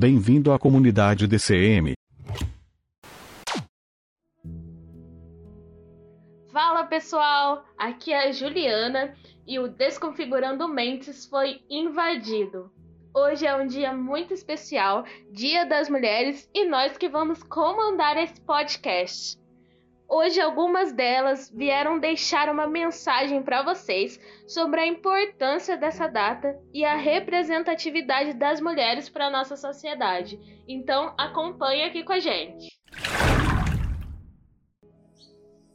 Bem-vindo à comunidade DCM. Fala pessoal, aqui é a Juliana e o Desconfigurando Mentes foi invadido. Hoje é um dia muito especial, Dia das Mulheres, e nós que vamos comandar esse podcast. Hoje algumas delas vieram deixar uma mensagem para vocês sobre a importância dessa data e a representatividade das mulheres para nossa sociedade. Então acompanhe aqui com a gente.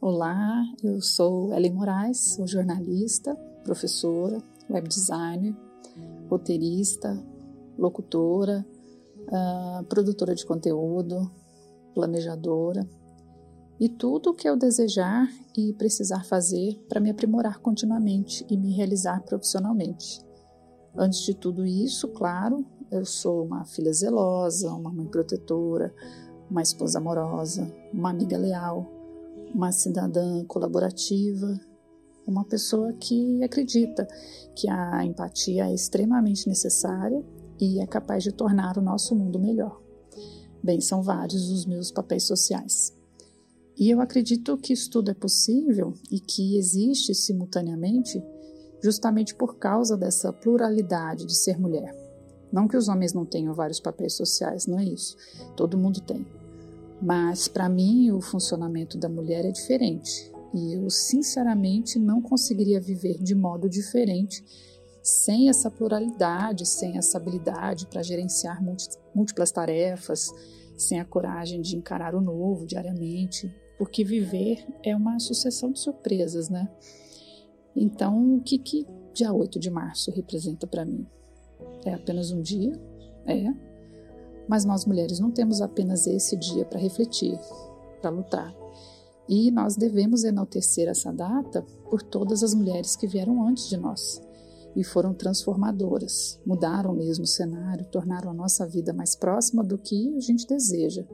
Olá, eu sou Ellen Moraes, sou jornalista, professora, web designer, roteirista, locutora, uh, produtora de conteúdo, planejadora e tudo o que eu desejar e precisar fazer para me aprimorar continuamente e me realizar profissionalmente. Antes de tudo isso, claro, eu sou uma filha zelosa, uma mãe protetora, uma esposa amorosa, uma amiga leal, uma cidadã colaborativa, uma pessoa que acredita que a empatia é extremamente necessária e é capaz de tornar o nosso mundo melhor. Bem, são vários os meus papéis sociais. E eu acredito que isso tudo é possível e que existe simultaneamente justamente por causa dessa pluralidade de ser mulher. Não que os homens não tenham vários papéis sociais, não é isso. Todo mundo tem. Mas para mim o funcionamento da mulher é diferente e eu sinceramente não conseguiria viver de modo diferente sem essa pluralidade, sem essa habilidade para gerenciar múltiplas tarefas, sem a coragem de encarar o novo diariamente, porque viver é uma sucessão de surpresas, né? Então, o que, que dia 8 de março representa para mim? É apenas um dia? É. Mas nós mulheres não temos apenas esse dia para refletir, para lutar. E nós devemos enaltecer essa data por todas as mulheres que vieram antes de nós e foram transformadoras, mudaram mesmo o cenário, tornaram a nossa vida mais próxima do que a gente deseja.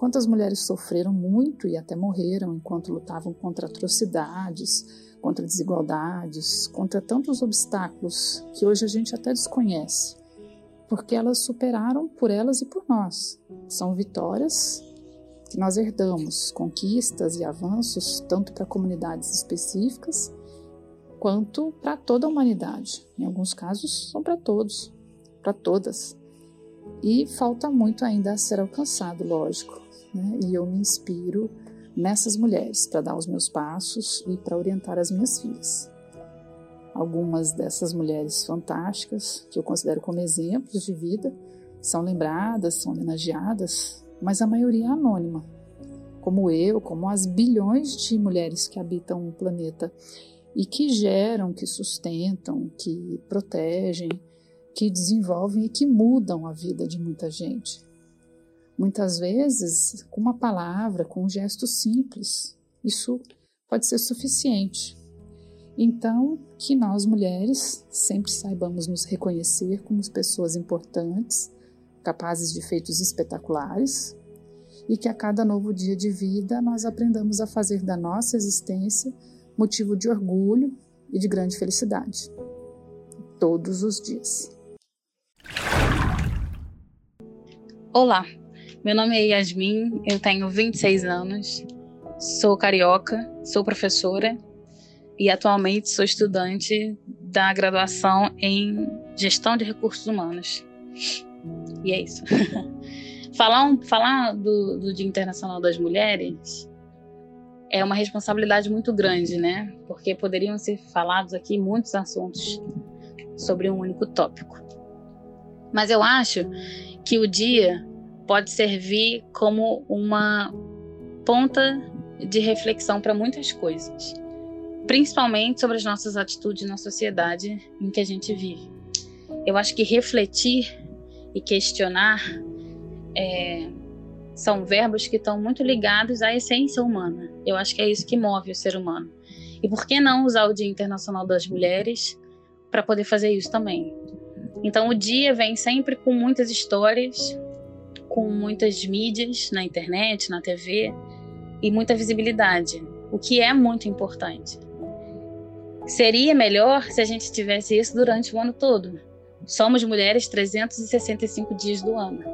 Quantas mulheres sofreram muito e até morreram enquanto lutavam contra atrocidades, contra desigualdades, contra tantos obstáculos que hoje a gente até desconhece, porque elas superaram por elas e por nós. São vitórias que nós herdamos, conquistas e avanços tanto para comunidades específicas quanto para toda a humanidade. Em alguns casos, são para todos, para todas. E falta muito ainda a ser alcançado, lógico. Né? E eu me inspiro nessas mulheres para dar os meus passos e para orientar as minhas filhas. Algumas dessas mulheres fantásticas, que eu considero como exemplos de vida, são lembradas, são homenageadas, mas a maioria é anônima, como eu, como as bilhões de mulheres que habitam o planeta e que geram, que sustentam, que protegem, que desenvolvem e que mudam a vida de muita gente. Muitas vezes, com uma palavra, com um gesto simples, isso pode ser suficiente. Então, que nós mulheres sempre saibamos nos reconhecer como pessoas importantes, capazes de feitos espetaculares, e que a cada novo dia de vida nós aprendamos a fazer da nossa existência motivo de orgulho e de grande felicidade. Todos os dias. Olá, meu nome é Yasmin, eu tenho 26 anos, sou carioca, sou professora e atualmente sou estudante da graduação em Gestão de Recursos Humanos. E é isso. falar um, falar do, do Dia Internacional das Mulheres é uma responsabilidade muito grande, né? Porque poderiam ser falados aqui muitos assuntos sobre um único tópico. Mas eu acho que o dia pode servir como uma ponta de reflexão para muitas coisas, principalmente sobre as nossas atitudes na sociedade em que a gente vive. Eu acho que refletir e questionar é, são verbos que estão muito ligados à essência humana. Eu acho que é isso que move o ser humano. E por que não usar o Dia Internacional das Mulheres para poder fazer isso também? Então, o dia vem sempre com muitas histórias, com muitas mídias na internet, na TV e muita visibilidade, o que é muito importante. Seria melhor se a gente tivesse isso durante o ano todo. Somos mulheres 365 dias do ano,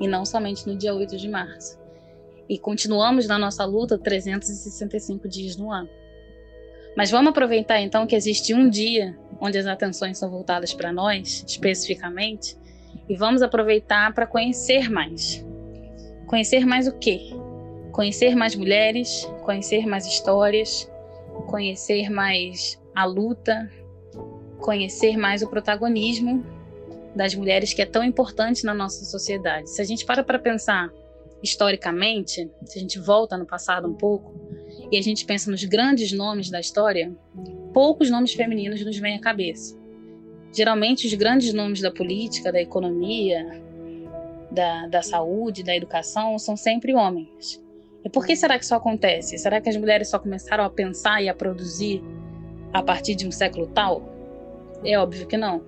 e não somente no dia 8 de março. E continuamos na nossa luta 365 dias no ano. Mas vamos aproveitar então que existe um dia onde as atenções são voltadas para nós, especificamente, e vamos aproveitar para conhecer mais. Conhecer mais o quê? Conhecer mais mulheres, conhecer mais histórias, conhecer mais a luta, conhecer mais o protagonismo das mulheres que é tão importante na nossa sociedade. Se a gente para para pensar historicamente, se a gente volta no passado um pouco, e a gente pensa nos grandes nomes da história, poucos nomes femininos nos vêm à cabeça. Geralmente, os grandes nomes da política, da economia, da, da saúde, da educação são sempre homens. E por que será que isso acontece? Será que as mulheres só começaram a pensar e a produzir a partir de um século tal? É óbvio que não.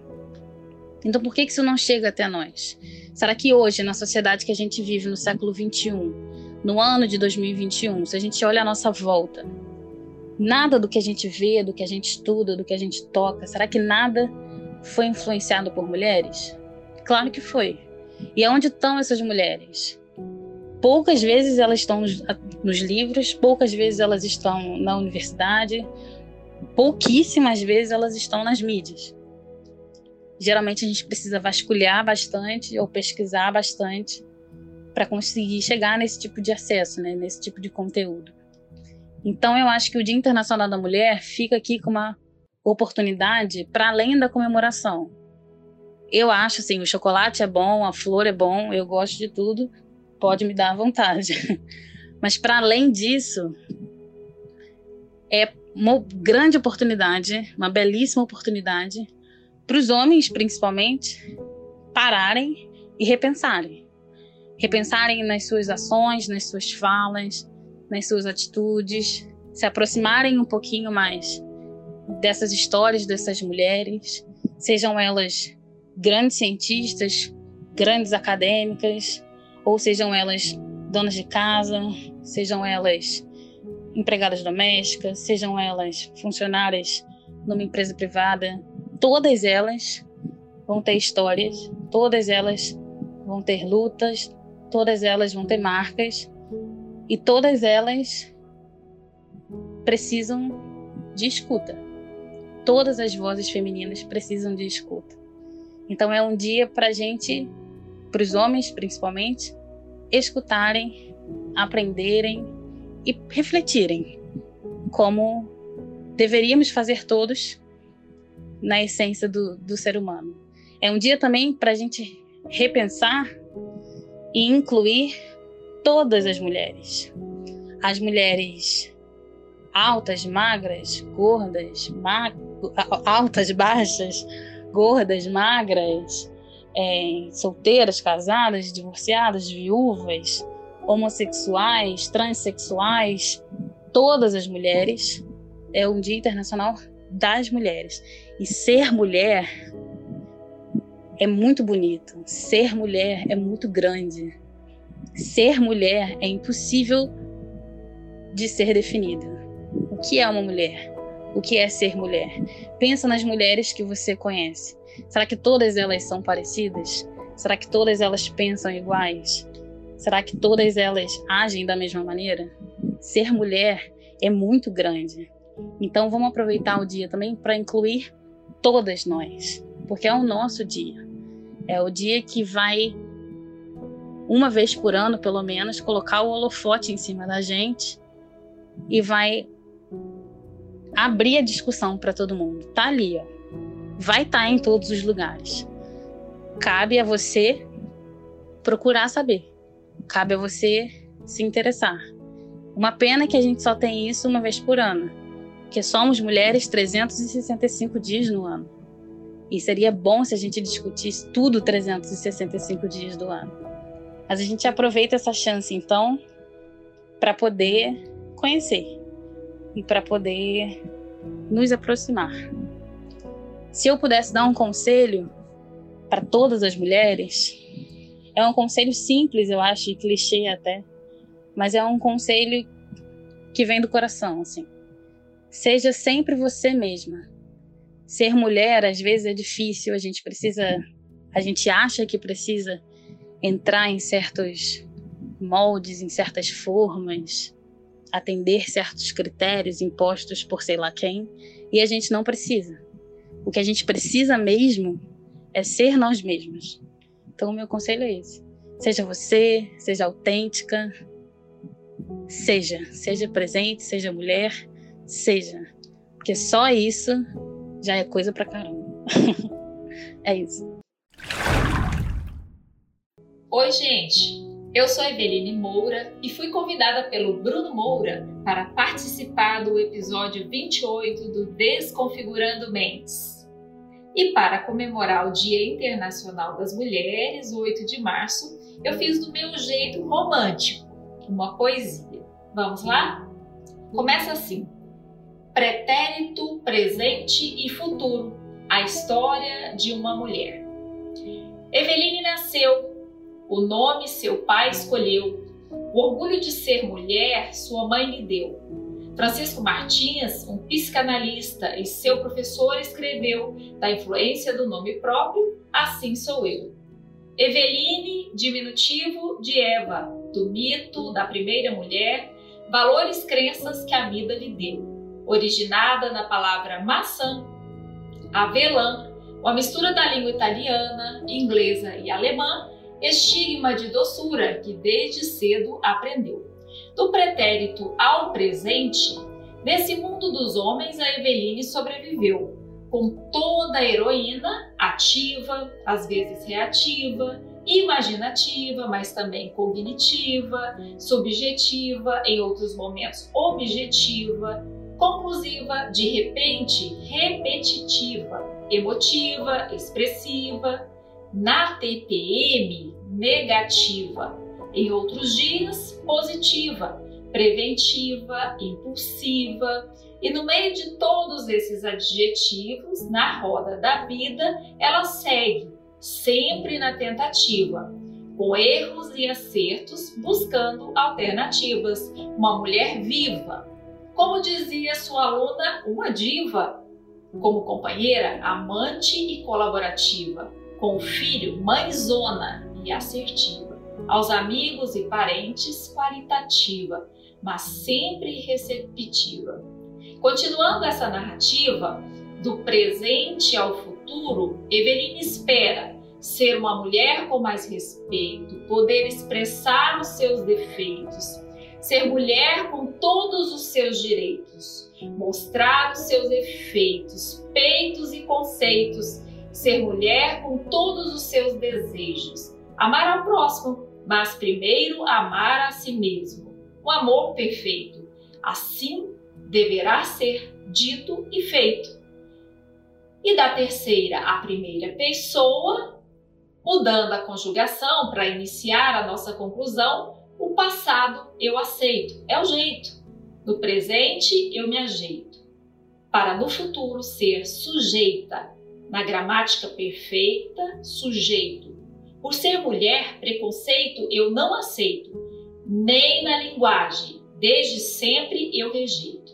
Então, por que isso não chega até nós? Será que hoje, na sociedade que a gente vive no século 21, no ano de 2021, se a gente olha a nossa volta, nada do que a gente vê, do que a gente estuda, do que a gente toca, será que nada foi influenciado por mulheres? Claro que foi. E aonde estão essas mulheres? Poucas vezes elas estão nos, livros, poucas vezes elas estão na universidade, pouquíssimas vezes elas estão nas mídias. Geralmente a gente precisa vasculhar bastante ou pesquisar bastante para conseguir chegar nesse tipo de acesso, né, nesse tipo de conteúdo. Então eu acho que o Dia Internacional da Mulher fica aqui com uma oportunidade para além da comemoração. Eu acho assim, o chocolate é bom, a flor é bom, eu gosto de tudo, pode me dar vontade. Mas para além disso, é uma grande oportunidade, uma belíssima oportunidade para os homens, principalmente, pararem e repensarem repensarem nas suas ações, nas suas falas, nas suas atitudes, se aproximarem um pouquinho mais dessas histórias dessas mulheres, sejam elas grandes cientistas, grandes acadêmicas, ou sejam elas donas de casa, sejam elas empregadas domésticas, sejam elas funcionárias numa empresa privada, todas elas vão ter histórias, todas elas vão ter lutas, todas elas vão ter marcas e todas elas precisam de escuta. Todas as vozes femininas precisam de escuta. Então é um dia para a gente, para os homens principalmente, escutarem, aprenderem e refletirem como deveríamos fazer todos na essência do, do ser humano. É um dia também para a gente repensar e incluir todas as mulheres. As mulheres altas, magras, gordas, mag... altas, baixas, gordas, magras, é, solteiras, casadas, divorciadas, viúvas, homossexuais, transexuais, todas as mulheres. É um Dia Internacional das Mulheres. E ser mulher é muito bonito. Ser mulher é muito grande. Ser mulher é impossível de ser definido. O que é uma mulher? O que é ser mulher? Pensa nas mulheres que você conhece. Será que todas elas são parecidas? Será que todas elas pensam iguais? Será que todas elas agem da mesma maneira? Ser mulher é muito grande. Então vamos aproveitar o dia também para incluir todas nós, porque é o nosso dia. É o dia que vai, uma vez por ano, pelo menos, colocar o holofote em cima da gente e vai abrir a discussão para todo mundo. Tá ali, ó. Vai estar tá em todos os lugares. Cabe a você procurar saber. Cabe a você se interessar. Uma pena que a gente só tem isso uma vez por ano, que somos mulheres 365 dias no ano. E seria bom se a gente discutisse tudo 365 dias do ano. Mas a gente aproveita essa chance, então, para poder conhecer e para poder nos aproximar. Se eu pudesse dar um conselho para todas as mulheres, é um conselho simples, eu acho, e clichê até, mas é um conselho que vem do coração, assim. Seja sempre você mesma. Ser mulher às vezes é difícil, a gente precisa, a gente acha que precisa entrar em certos moldes, em certas formas, atender certos critérios impostos por sei lá quem, e a gente não precisa. O que a gente precisa mesmo é ser nós mesmos. Então, o meu conselho é esse. Seja você, seja autêntica, seja, seja presente, seja mulher, seja. Porque só isso já é coisa pra caramba. é isso. Oi, gente. Eu sou Eveline Moura e fui convidada pelo Bruno Moura para participar do episódio 28 do Desconfigurando Mentes. E para comemorar o Dia Internacional das Mulheres, 8 de março, eu fiz do meu jeito romântico, uma poesia. Vamos lá? Começa assim: Pretérito, presente e futuro a história de uma mulher. Eveline nasceu o nome seu pai escolheu. O orgulho de ser mulher sua mãe lhe deu. Francisco Martins, um psicanalista e seu professor, escreveu da influência do nome próprio Assim Sou Eu. Eveline, diminutivo de Eva, do mito da primeira mulher, valores crenças que a vida lhe deu. Originada na palavra maçã, avelã, uma mistura da língua italiana, inglesa e alemã, estigma de doçura que desde cedo aprendeu. Do pretérito ao presente, nesse mundo dos homens a Eveline sobreviveu, com toda a heroína, ativa, às vezes reativa, imaginativa, mas também cognitiva, subjetiva, em outros momentos objetiva, conclusiva, de repente repetitiva, emotiva, expressiva, na TPM, negativa. Em outros dias, positiva, preventiva, impulsiva. E no meio de todos esses adjetivos, na roda da vida, ela segue, sempre na tentativa, com erros e acertos, buscando alternativas. Uma mulher viva. Como dizia sua aluna, uma diva. Como companheira, amante e colaborativa com o filho mãezona e assertiva, aos amigos e parentes qualitativa, mas sempre receptiva. Continuando essa narrativa, do presente ao futuro, Eveline espera ser uma mulher com mais respeito, poder expressar os seus defeitos, ser mulher com todos os seus direitos, mostrar os seus efeitos, peitos e conceitos ser mulher com todos os seus desejos, amar ao próximo, mas primeiro amar a si mesmo. Um amor perfeito. Assim deverá ser dito e feito. E da terceira à primeira pessoa, mudando a conjugação para iniciar a nossa conclusão, o passado eu aceito, é o jeito. No presente eu me ajeito. Para no futuro ser sujeita, na gramática perfeita, sujeito. Por ser mulher, preconceito eu não aceito, nem na linguagem, desde sempre eu rejeito.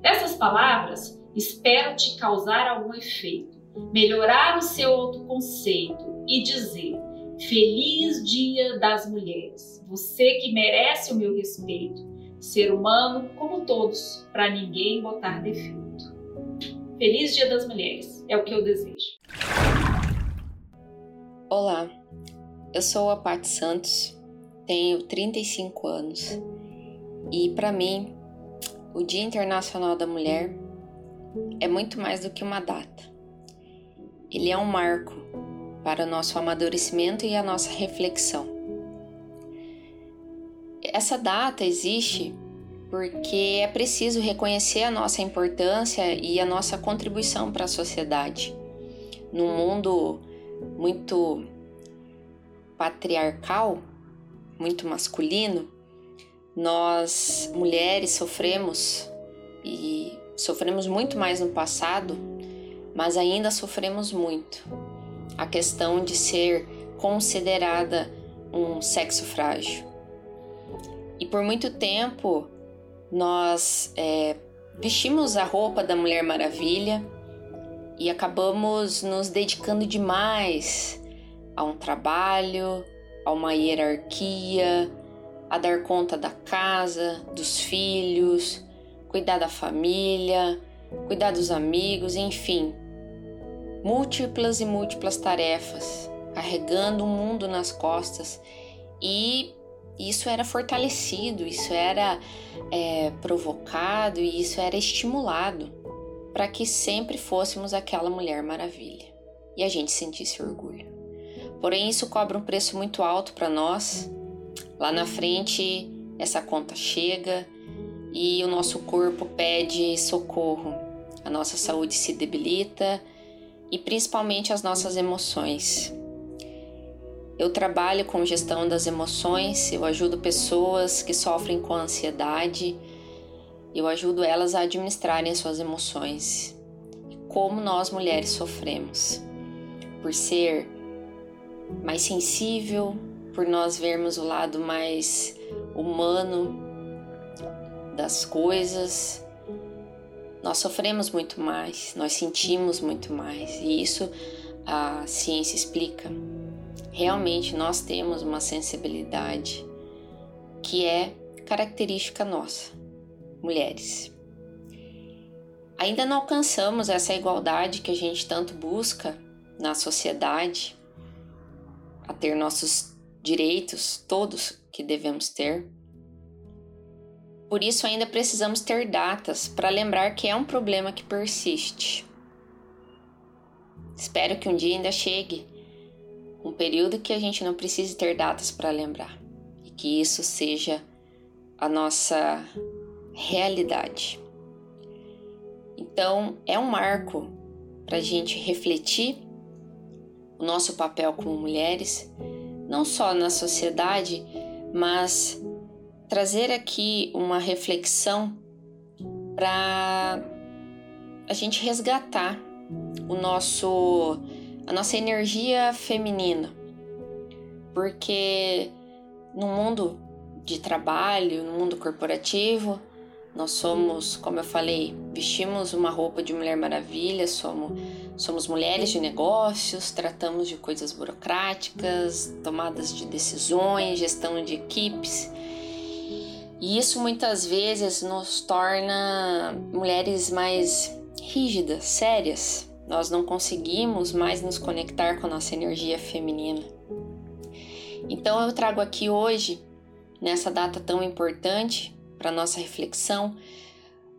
Dessas palavras, espero te causar algum efeito, melhorar o seu autoconceito e dizer: Feliz Dia das Mulheres, você que merece o meu respeito, ser humano como todos, para ninguém botar defeito. Feliz Dia das Mulheres, é o que eu desejo. Olá, eu sou a Paty Santos, tenho 35 anos e para mim o Dia Internacional da Mulher é muito mais do que uma data. Ele é um marco para o nosso amadurecimento e a nossa reflexão. Essa data existe porque é preciso reconhecer a nossa importância e a nossa contribuição para a sociedade. Num mundo muito patriarcal, muito masculino, nós mulheres sofremos e sofremos muito mais no passado, mas ainda sofremos muito. A questão de ser considerada um sexo frágil. E por muito tempo nós é, vestimos a roupa da Mulher Maravilha e acabamos nos dedicando demais a um trabalho, a uma hierarquia, a dar conta da casa, dos filhos, cuidar da família, cuidar dos amigos, enfim, múltiplas e múltiplas tarefas, carregando o mundo nas costas e isso era fortalecido, isso era é, provocado e isso era estimulado para que sempre fôssemos aquela mulher maravilha e a gente sentisse orgulho. Porém, isso cobra um preço muito alto para nós. Lá na frente, essa conta chega e o nosso corpo pede socorro, a nossa saúde se debilita e principalmente as nossas emoções. Eu trabalho com gestão das emoções, eu ajudo pessoas que sofrem com ansiedade, eu ajudo elas a administrarem as suas emoções. Como nós mulheres sofremos por ser mais sensível, por nós vermos o lado mais humano das coisas. Nós sofremos muito mais, nós sentimos muito mais, e isso a ciência explica. Realmente nós temos uma sensibilidade que é característica nossa, mulheres. Ainda não alcançamos essa igualdade que a gente tanto busca na sociedade, a ter nossos direitos, todos que devemos ter. Por isso, ainda precisamos ter datas para lembrar que é um problema que persiste. Espero que um dia ainda chegue um período que a gente não precise ter datas para lembrar e que isso seja a nossa realidade. Então, é um marco para a gente refletir o nosso papel como mulheres, não só na sociedade, mas trazer aqui uma reflexão para a gente resgatar o nosso a nossa energia feminina. Porque no mundo de trabalho, no mundo corporativo, nós somos, como eu falei, vestimos uma roupa de Mulher Maravilha, somos, somos mulheres de negócios, tratamos de coisas burocráticas, tomadas de decisões, gestão de equipes. E isso muitas vezes nos torna mulheres mais rígidas, sérias, nós não conseguimos mais nos conectar com a nossa energia feminina. Então eu trago aqui hoje, nessa data tão importante para nossa reflexão,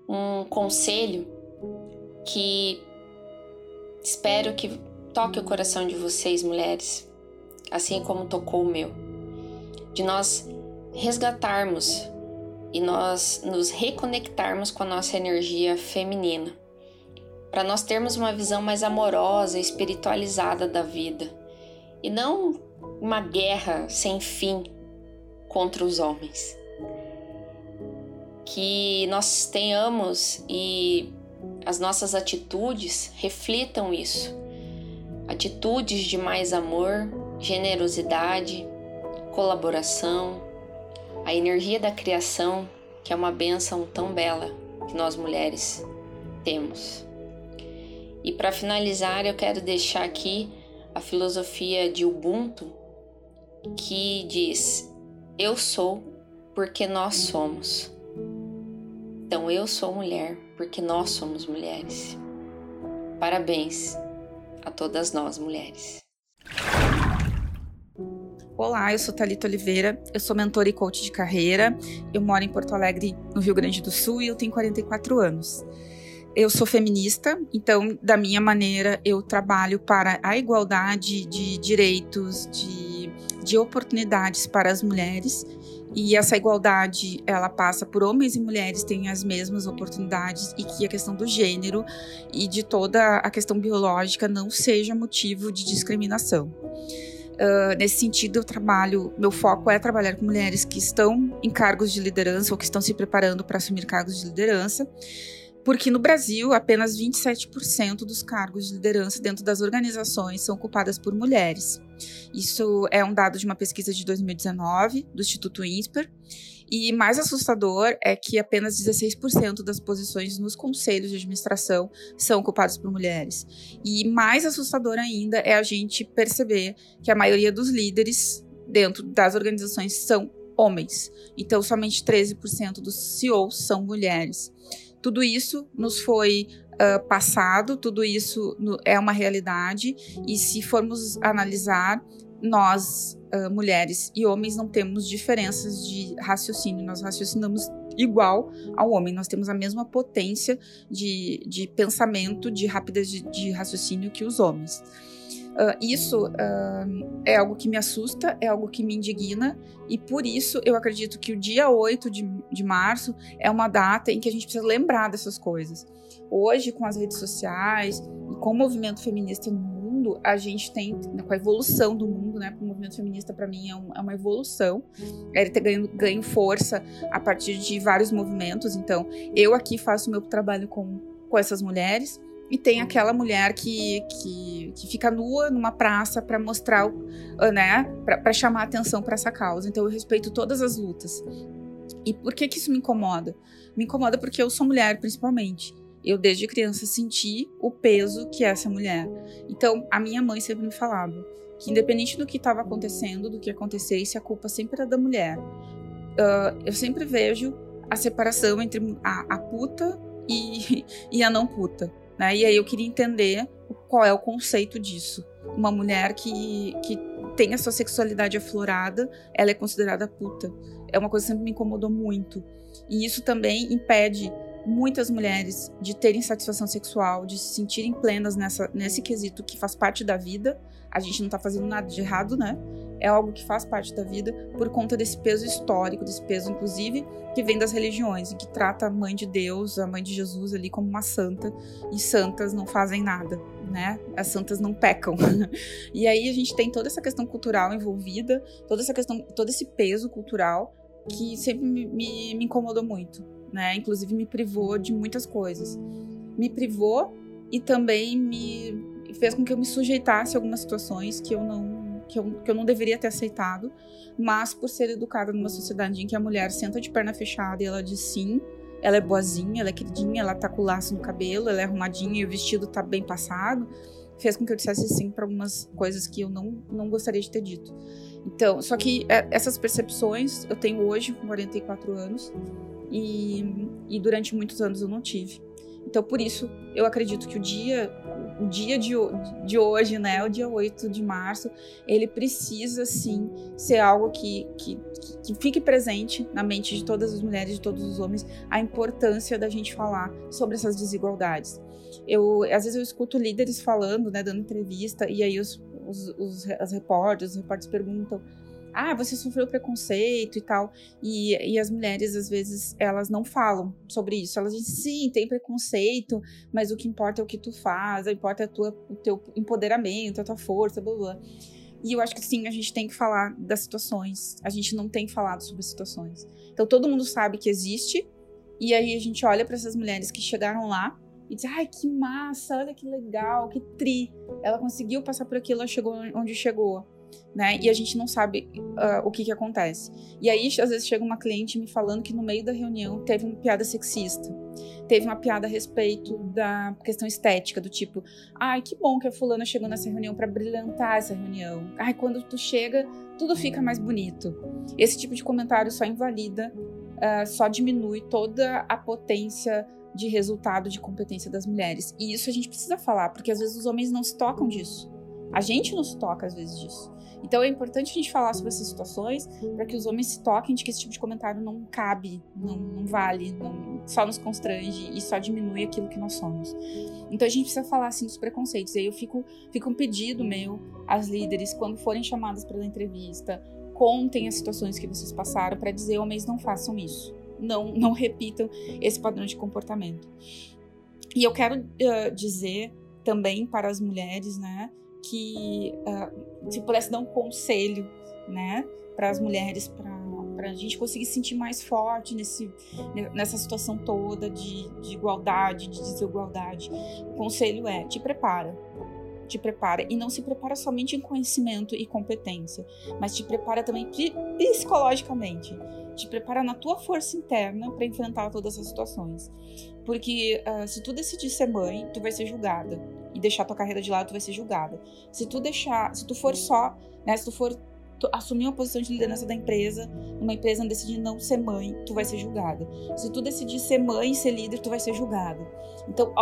um conselho que espero que toque o coração de vocês, mulheres, assim como tocou o meu, de nós resgatarmos e nós nos reconectarmos com a nossa energia feminina para nós termos uma visão mais amorosa espiritualizada da vida e não uma guerra sem fim contra os homens. Que nós tenhamos e as nossas atitudes reflitam isso. Atitudes de mais amor, generosidade, colaboração, a energia da criação, que é uma benção tão bela que nós mulheres temos. E para finalizar, eu quero deixar aqui a filosofia de Ubuntu, que diz: Eu sou porque nós somos. Então eu sou mulher porque nós somos mulheres. Parabéns a todas nós mulheres. Olá, eu sou Talita Oliveira, eu sou mentora e coach de carreira. Eu moro em Porto Alegre, no Rio Grande do Sul, e eu tenho 44 anos. Eu sou feminista, então, da minha maneira, eu trabalho para a igualdade de direitos, de, de oportunidades para as mulheres. E essa igualdade, ela passa por homens e mulheres terem as mesmas oportunidades e que a questão do gênero e de toda a questão biológica não seja motivo de discriminação. Uh, nesse sentido, eu trabalho, meu foco é trabalhar com mulheres que estão em cargos de liderança ou que estão se preparando para assumir cargos de liderança, porque no Brasil apenas 27% dos cargos de liderança dentro das organizações são ocupadas por mulheres. Isso é um dado de uma pesquisa de 2019 do Instituto INSPER. E mais assustador é que apenas 16% das posições nos conselhos de administração são ocupadas por mulheres. E mais assustador ainda é a gente perceber que a maioria dos líderes dentro das organizações são homens. Então, somente 13% dos CEOs são mulheres. Tudo isso nos foi uh, passado, tudo isso no, é uma realidade, e se formos analisar, nós, uh, mulheres e homens, não temos diferenças de raciocínio, nós raciocinamos igual ao homem, nós temos a mesma potência de, de pensamento, de rapidez de, de raciocínio que os homens. Uh, isso uh, é algo que me assusta, é algo que me indigna, e por isso eu acredito que o dia 8 de, de março é uma data em que a gente precisa lembrar dessas coisas. Hoje, com as redes sociais e com o movimento feminista no mundo, a gente tem, com a evolução do mundo, né? O movimento feminista, para mim, é, um, é, uma evolução. Ele tem ganho, ganho força a partir de vários movimentos. Então, eu aqui faço meu trabalho com, com essas mulheres. E tem aquela mulher que, que, que fica nua numa praça para mostrar, né, para chamar atenção para essa causa. Então eu respeito todas as lutas. E por que que isso me incomoda? Me incomoda porque eu sou mulher, principalmente. Eu, desde criança, senti o peso que é essa mulher. Então, a minha mãe sempre me falava que, independente do que estava acontecendo, do que acontecesse, a culpa sempre era da mulher. Uh, eu sempre vejo a separação entre a, a puta e, e, a não puta. Né? E aí eu queria entender qual é o conceito disso. Uma mulher que, que tem a sua sexualidade aflorada, ela é considerada puta. É uma coisa que sempre me incomodou muito. E isso também impede muitas mulheres de terem satisfação sexual, de se sentirem plenas nessa, nesse quesito que faz parte da vida. A gente não tá fazendo nada de errado, né? É algo que faz parte da vida por conta desse peso histórico, desse peso, inclusive, que vem das religiões, e que trata a mãe de Deus, a mãe de Jesus ali como uma santa, e santas não fazem nada, né? As santas não pecam. e aí a gente tem toda essa questão cultural envolvida, toda essa questão, todo esse peso cultural que sempre me, me, me incomodou muito né? Inclusive me privou de muitas coisas. Me privou e também me fez com que eu me sujeitasse a algumas situações que eu não que eu, que eu não deveria ter aceitado, mas por ser educada numa sociedade em que a mulher senta de perna fechada e ela diz sim, ela é boazinha, ela é queridinha, ela tá com laço no cabelo, ela é arrumadinha e o vestido tá bem passado, fez com que eu dissesse sim para algumas coisas que eu não, não gostaria de ter dito. Então, só que é, essas percepções eu tenho hoje, com 44 anos, e, e durante muitos anos eu não tive. Então, por isso, eu acredito que o dia, o dia de, de hoje, né, o dia 8 de março, ele precisa, sim, ser algo que, que, que fique presente na mente de todas as mulheres, de todos os homens, a importância da gente falar sobre essas desigualdades. Eu, às vezes eu escuto líderes falando, né, dando entrevista, e aí os, os, os, as repórteres, os repórteres perguntam ah, você sofreu preconceito e tal. E, e as mulheres, às vezes, elas não falam sobre isso. Elas dizem, sim, tem preconceito, mas o que importa é o que tu faz, importa é tua, o teu empoderamento, a tua força, blá blá. E eu acho que sim, a gente tem que falar das situações. A gente não tem falado sobre situações. Então todo mundo sabe que existe, e aí a gente olha para essas mulheres que chegaram lá e diz: ai, que massa, olha que legal, que tri. Ela conseguiu passar por aquilo, ela chegou onde chegou né? E a gente não sabe uh, o que que acontece. E aí, às vezes, chega uma cliente me falando que no meio da reunião teve uma piada sexista. Teve uma piada a respeito da questão estética, do tipo, ai, que bom que a fulana chegou nessa reunião para brilhantar essa reunião. Ai, quando tu chega, tudo fica mais bonito. Esse tipo de comentário só invalida, uh, só diminui toda a potência de resultado de competência das mulheres. E isso a gente precisa falar, porque às vezes os homens não se tocam disso. A gente não se toca às vezes disso. Então é importante a gente falar sobre essas situações para que os homens se toquem de que esse tipo de comentário não cabe, não, não vale, não, só nos constrange e só diminui aquilo que nós somos. Então a gente precisa falar assim dos preconceitos. E aí eu fico, fica um pedido meu às líderes quando forem chamadas para a entrevista, contem as situações que vocês passaram para dizer homens não façam isso. Não, não repitam esse padrão de comportamento. E eu quero uh, dizer também para as mulheres, né, que uh, se pudesse dar um conselho, né, para as mulheres, para a gente conseguir se sentir mais forte nesse, nessa situação toda de, de igualdade, de desigualdade. O conselho é: te prepara, te prepara e não se prepara somente em conhecimento e competência, mas te prepara também psicologicamente, te prepara na tua força interna para enfrentar todas essas situações. Porque uh, se tu decidir ser mãe, tu vai ser julgada e deixar tua carreira de lado, tu vai ser julgada. Se tu deixar, se tu for só, né, se tu for assumir uma posição de liderança da empresa, numa empresa decidir não ser mãe, tu vai ser julgada. Se tu decidir ser mãe e ser líder, tu vai ser julgada. Então,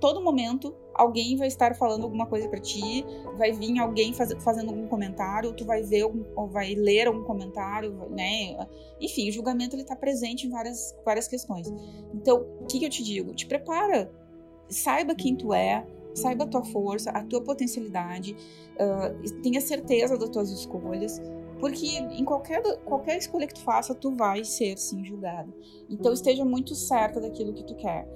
todo momento alguém vai estar falando alguma coisa para ti, vai vir alguém faz, fazendo algum comentário, tu vai ver ou vai ler algum comentário, né? Enfim, o julgamento ele tá presente em várias, várias questões. Então, o que, que eu te digo? Te prepara, saiba quem tu é, saiba a tua força, a tua potencialidade, uh, tenha certeza das tuas escolhas, porque em qualquer, qualquer escolha que tu faça, tu vai ser sim julgada. Então esteja muito certa daquilo que tu quer.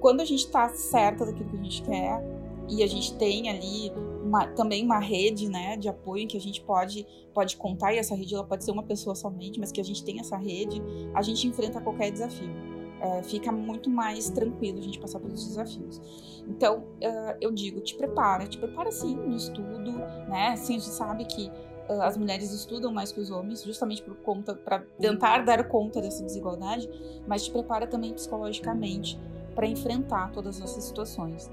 Quando a gente está certa daquilo que a gente quer e a gente tem ali uma, também uma rede né, de apoio que a gente pode, pode contar, e essa rede ela pode ser uma pessoa somente, mas que a gente tem essa rede, a gente enfrenta qualquer desafio é, fica muito mais tranquilo a gente passar pelos desafios. Então, uh, eu digo, te prepara, te prepara sim no estudo, né? Sim, a gente sabe que uh, as mulheres estudam mais que os homens, justamente por conta, para tentar dar conta dessa desigualdade, mas te prepara também psicologicamente para enfrentar todas essas situações.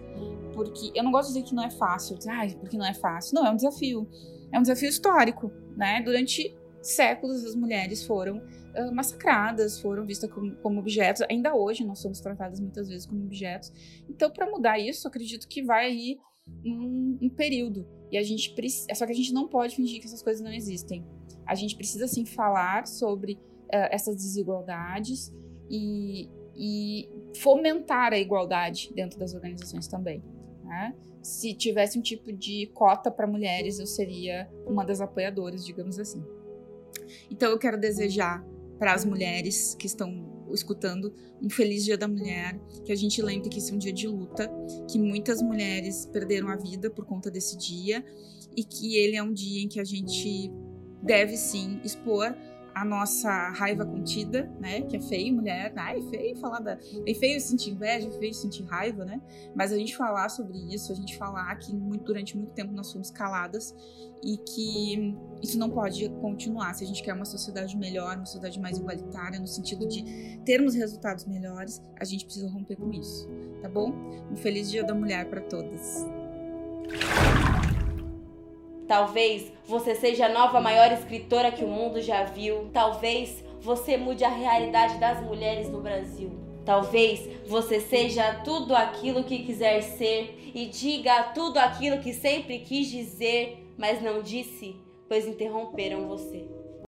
Porque eu não gosto de dizer que não é fácil, dizer, ah, porque não é fácil. Não, é um desafio. É um desafio histórico, né? Durante séculos as mulheres foram uh, massacradas, foram vistas como, como, objetos. Ainda hoje nós somos tratadas muitas vezes como objetos. Então, para mudar isso, acredito que vai aí um, um período. E a gente precisa. Só que a gente não pode fingir que essas coisas não existem. A gente precisa sim falar sobre uh, essas desigualdades e, e fomentar a igualdade dentro das organizações também. Né? Se tivesse um tipo de cota para mulheres, eu seria uma das apoiadoras, digamos assim. Então eu quero desejar para as mulheres que estão escutando um feliz Dia da Mulher, que a gente lembre que esse é um dia de luta, que muitas mulheres perderam a vida por conta desse dia e que ele é um dia em que a gente deve sim expor a nossa raiva contida, né? Que é feio, mulher. Ai, feio falar da. É feio sentir inveja, é feio sentir raiva, né? Mas a gente falar sobre isso, a gente falar que muito, durante muito tempo nós fomos caladas e que isso não pode continuar. Se a gente quer uma sociedade melhor, uma sociedade mais igualitária, no sentido de termos resultados melhores, a gente precisa romper com isso, tá bom? Um feliz Dia da Mulher para todas. Talvez você seja a nova maior escritora que o mundo já viu. Talvez você mude a realidade das mulheres no Brasil. Talvez você seja tudo aquilo que quiser ser e diga tudo aquilo que sempre quis dizer, mas não disse, pois interromperam você.